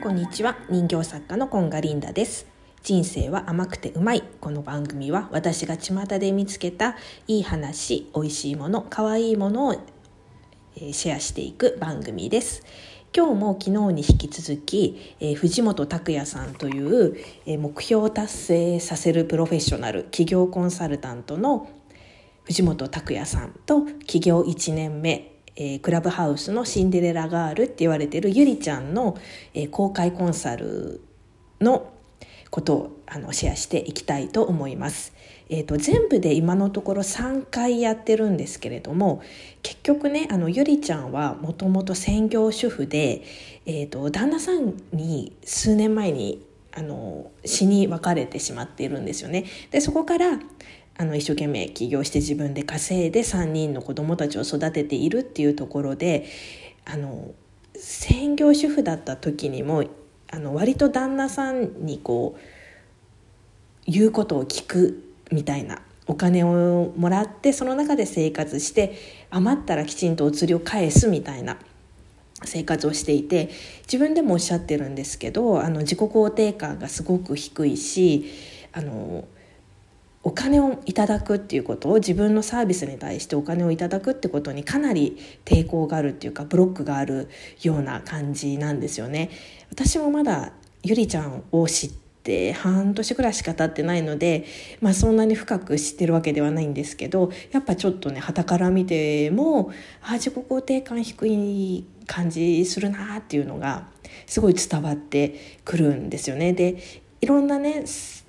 こんにちは。人形作家のコンガリンダです。人生は甘くてうまい。この番組は私が巷で見つけたいい話美味しいもの可愛いものをシェアしていく番組です。今日も昨日に引き続き、えー、藤本拓也さんという、えー、目標を達成させるプロフェッショナル企業コンサルタントの藤本拓也さんと起業1年目えー、クラブハウスのシンデレラガールって言われてるゆりちゃんの、えー、公開コンサルのことをあのシェアしていきたいと思います。えーと、全部で今のところ3回やってるんですけれども結局ねあのゆりちゃんはもともと専業主婦で、えーと旦那さんに数年前にあの死に別れてしまっているんですよね。でそこからあの一生懸命起業して自分で稼いで3人の子供たちを育てているっていうところであの専業主婦だった時にもあの割と旦那さんにこう言うことを聞くみたいなお金をもらってその中で生活して余ったらきちんとお釣りを返すみたいな生活をしていて自分でもおっしゃってるんですけどあの自己肯定感がすごく低いしあのお金をいただくっていうことを自分のサービスに対してお金をいただくってことにかなり抵抗があるっていうかブロックがあるような感じなんですよね。私もまだゆりちゃんを知って半年ぐらいしか経ってないので、まあ、そんなに深く知ってるわけではないんですけどやっぱちょっとね傍から見てもあ自己肯定感低い感じするなっていうのがすごい伝わってくるんですよね。でいろんなね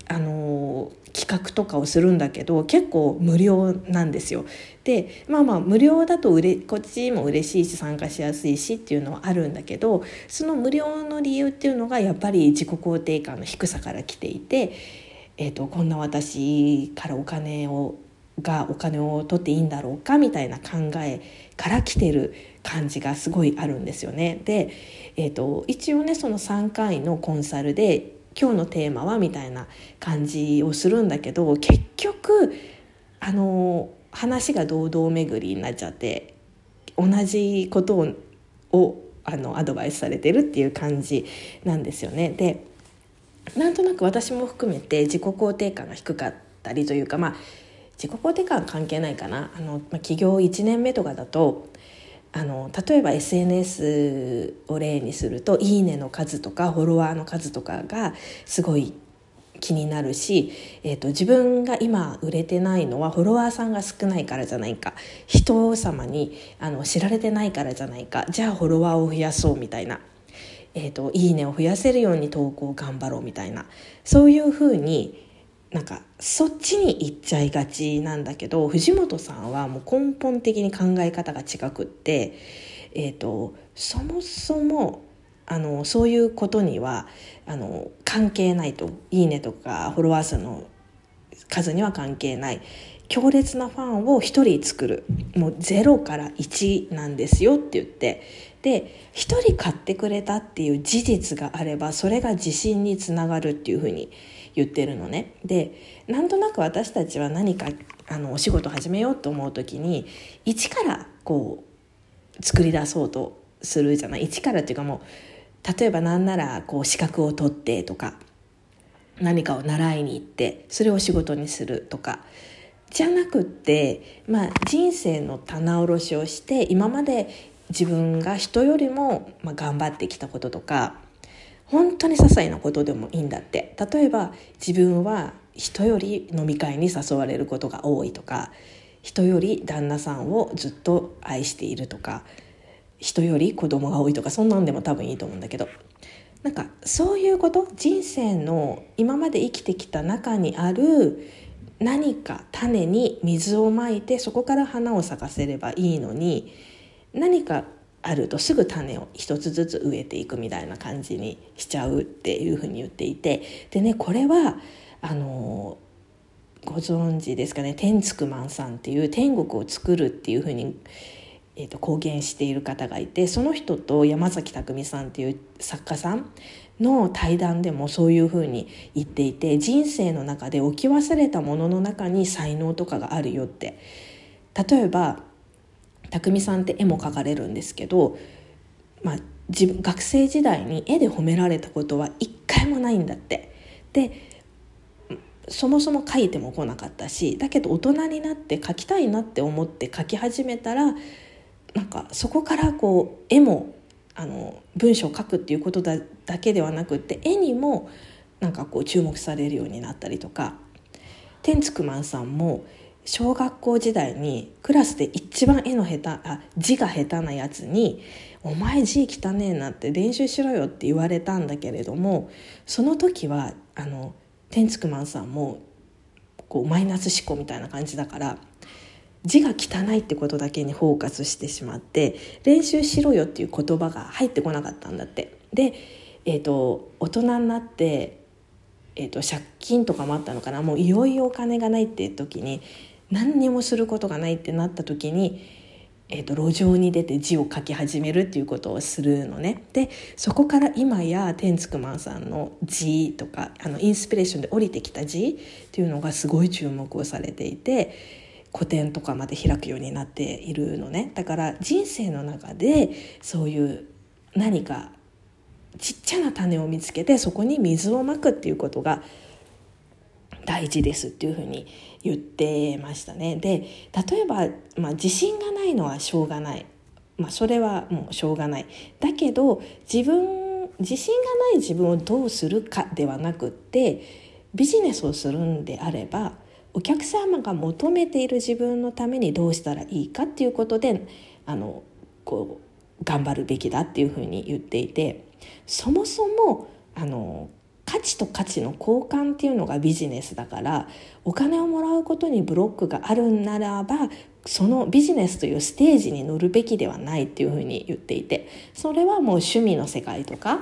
あの企画とかをするんだけど結構無料なんですよ。でまあまあ無料だとうれこっちも嬉しいし参加しやすいしっていうのはあるんだけどその無料の理由っていうのがやっぱり自己肯定感の低さから来ていて、えーと、こんな私からお金をがお金を取っていいんだろうかみたいな考えから来てる感じがすごいあるんですよね。で、えーと一応ねその3回のコンサルで今日のテーマはみたいな感じをするんだけど結局あの話が堂々巡りになっちゃって同じことをあのアドバイスされてるっていう感じなんですよね。でなんとなく私も含めて自己肯定感が低かったりというかまあ自己肯定感関係ないかなあの、まあ、起業1年目とかだとあの例えば SNS を例にすると「いいね」の数とかフォロワーの数とかがすごい気になるし、えーと、自分が今売れてないのはフォロワーさんが少ないからじゃないか。人様にあの知られてないからじゃないか。じゃあフォロワーを増やそうみたいな、えーと、いいねを増やせるように投稿頑張ろうみたいな。そういうふうになんかそっちに行っちゃいがちなんだけど藤本さんはもう根本的に考え方が違くって、えーと、そもそもあのそういうことにはあの関係ないと「いいね」とかフォロワー数の数には関係ない強烈なファンを1人作るもう0から1なんですよって言ってで1人買ってくれたっていう事実があればそれが自信につながるっていうふうに言ってるのね。でなんとなく私たちは何かあのお仕事始めようと思う時に一からこう作り出そうとするじゃない？一からっていうかもう例えば何ならこう資格を取ってとか何かを習いに行ってそれを仕事にするとかじゃなくって、まあ、人生の棚卸しをして今まで自分が人よりも、ま、頑張ってきたこととか本当に些細なことでもいいんだって。例えば自分は人より飲み会に誘われることが多いとか人より旦那さんをずっと愛しているとか人より子供が多いとかそんなんでも多分いいと思うんだけど。なんかそういうこと人生の今まで生きてきた中にある何か種に水をまいてそこから花を咲かせればいいのに何かあるとすぐ種を一つずつ植えていくみたいな感じにしちゃうっていうふうに言っていて。でねこれはあのご存知ですかね。天竺マンさんっていう天国を作るっていうふうに、えーと、公言している方がいてその人と山崎匠さんっていう作家さんの対談でもそういうふうに言っていて人生の中で置き忘れたものの中に才能とかがあるよって。例えば匠さんって絵も描かれるんですけど、まあ、自分学生時代に絵で褒められたことは一回もないんだって。でそもそも描いても来なかったしだけど大人になって描きたいなって思って描き始めたらなんかそこからこう絵もあの文章を書くっていうことだだけではなくって絵にもなんかこう注目されるようになったりとかテンツクマンさんも小学校時代にクラスで一番絵の下手あ字が下手なやつに「お前字汚ねえな」って練習しろよって言われたんだけれどもその時はあのテンツクマンさんもこうマイナス思考みたいな感じだから字が汚いってことだけにフォーカスしてしまって練習しろよっていう言葉が入ってこなかったんだって。で、えーと、大人になって、えーと、借金とかもあったのかなもういよいよお金がないっていう時に何にもすることがないってなった時に、えーと、路上に出て字を書き始めるっていうことをするのね。でそこから今やテンツクマンさんの字とかあのインスピレーションで降りてきた字っていうのがすごい注目をされていて。古典とかまで開くようになっているのねだから人生の中でそういう何かちっちゃな種を見つけてそこに水をまくっていうことが大事ですっていうふうに言ってましたね。で例えば、まあ、自信がないのはしょうがない、まあ、それはもうしょうがない。だけど自分自信がない自分をどうするかではなくってビジネスをするんであればお客様が求めている自分のためにどうしたらいいかっていうことであのこう頑張るべきだっていうふうに言っていてそもそもあの価値と価値の交換っていうのがビジネスだからお金をもらうことにブロックがあるんならばそのビジネスというステージに乗るべきではないっていうふうに言っていてそれはもう趣味の世界とか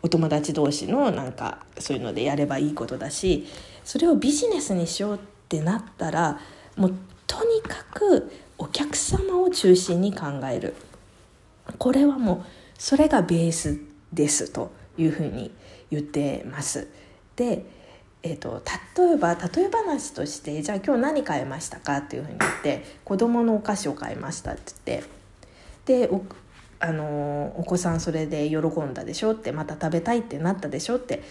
お友達同士のなんかそういうのでやればいいことだしそれをビジネスにしようってなったらもうとにかくお客様を中心に考える。これはもうそれがベースですというふうに言ってます。でえーと、例えば例え話として「じゃあ今日何買いましたか?」っていうふうに言って「子供のお菓子を買いました」って言ってでおあのお子さんそれで喜んだでしょってまた食べたいってなったでしょって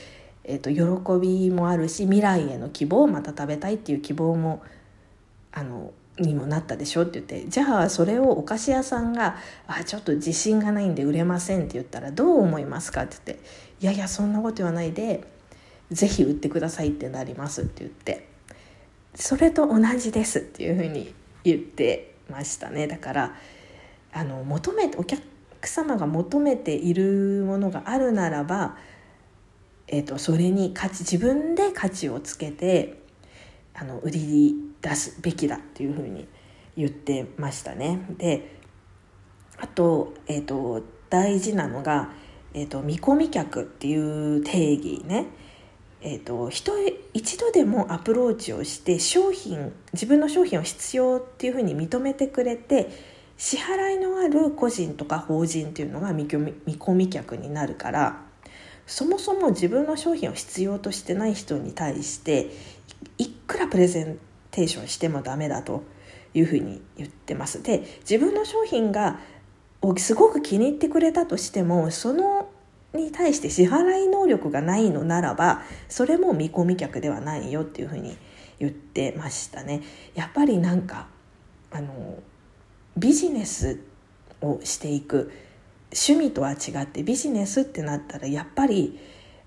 えーと、喜びもあるし未来への希望また食べたいっていう希望もあのにもなったでしょって言ってじゃあそれをお菓子屋さんが「あちょっと自信がないんで売れません」って言ったらどう思いますかって言って「いやいやそんなこと言わないで是非売ってくださいってなります」って言ってそれと同じですっていうふうに言ってましたねだからあの求めてお客様が求めているものがあるならばえーと、それに価値自分で価値をつけてあの売り出すべきだっていうふうに言ってましたね。であと,、えーと、大事なのが、えーと、見込み客っていう定義ね。えーと、人一度でもアプローチをして商品自分の商品を必要っていうふうに認めてくれて支払いのある個人とか法人っていうのが見込み客になるからそもそも自分の商品を必要としてない人に対していくらプレゼンテーションしてもダメだというふうに言ってます。で自分の商品がすごく気に入ってくれたとしてもそのに対して支払い能力がないのならばそれも見込み客ではないよっていうふうに言ってましたね。やっぱりなんかあのビジネスをしていく趣味とは違ってビジネスってなったらやっぱり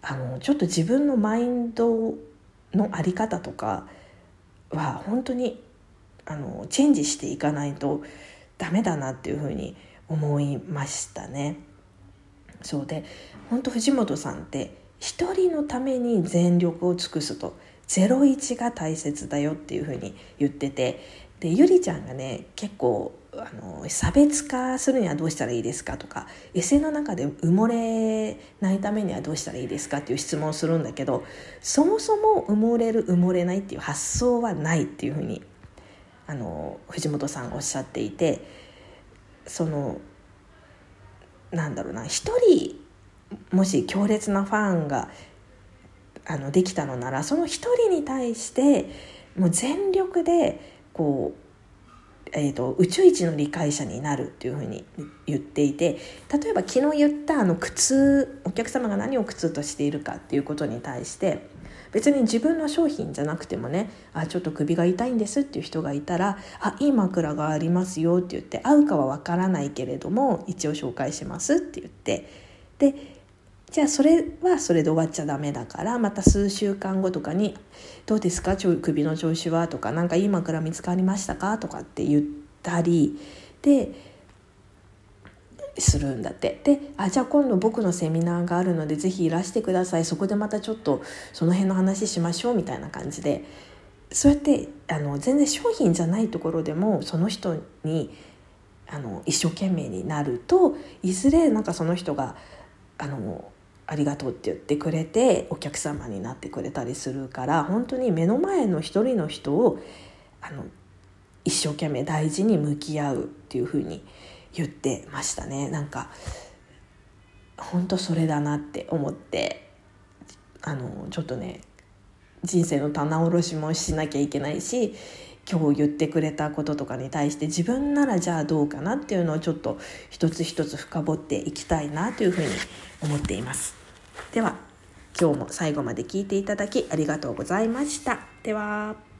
あのちょっと自分のマインドの在り方とかは本当にあのチェンジしていかないとダメだなっていうふうに思思いましたね。そうで本当藤本さんって一人のために全力を尽くすと01が大切だよっていうふうに言っててでゆりちゃんがね結構あの差別化するにはどうしたらいいですかとかエセの中で埋もれないためにはどうしたらいいですかっていう質問をするんだけどそもそも埋もれる埋もれないっていう発想はないっていうふうにあの藤本さんおっしゃっていてそのなんだろうな一人もし強烈なファンがあのできたのならその一人に対してもう全力でこうえーと、宇宙一の理解者になるっていうふうに言っていて例えば昨日言ったあの苦痛お客様が何を苦痛としているかっていうことに対して別に自分の商品じゃなくてもねあちょっと首が痛いんですっていう人がいたらあいい枕がありますよって言って合うかはわからないけれども一応紹介しますって言ってでじゃあそれはそれで終わっちゃダメだからまた数週間後とかに「どうですか？首の調子は?」とか「何かいい枕見つかりましたか?」とかって言ったりでするんだって。であじゃあ今度僕のセミナーがあるのでぜひいらしてください。そこでまたちょっとその辺の話しましょうみたいな感じで。そうやってあの全然商品じゃないところでもその人にあの一生懸命になるといずれなんかその人があのありがとうって言ってくれてお客様になってくれたりするから本当に目の前の一人の人をあの一生懸命大事に向き合うっていうふうに言ってましたね。なんか本当それだなって思ってあのちょっとね人生の棚卸しもしなきゃいけないし今日言ってくれたこととかに対して自分ならじゃあどうかなっていうのをちょっと一つ一つ深掘っていきたいなというふうに思っています。では今日も最後まで聞いていただきありがとうございました。では。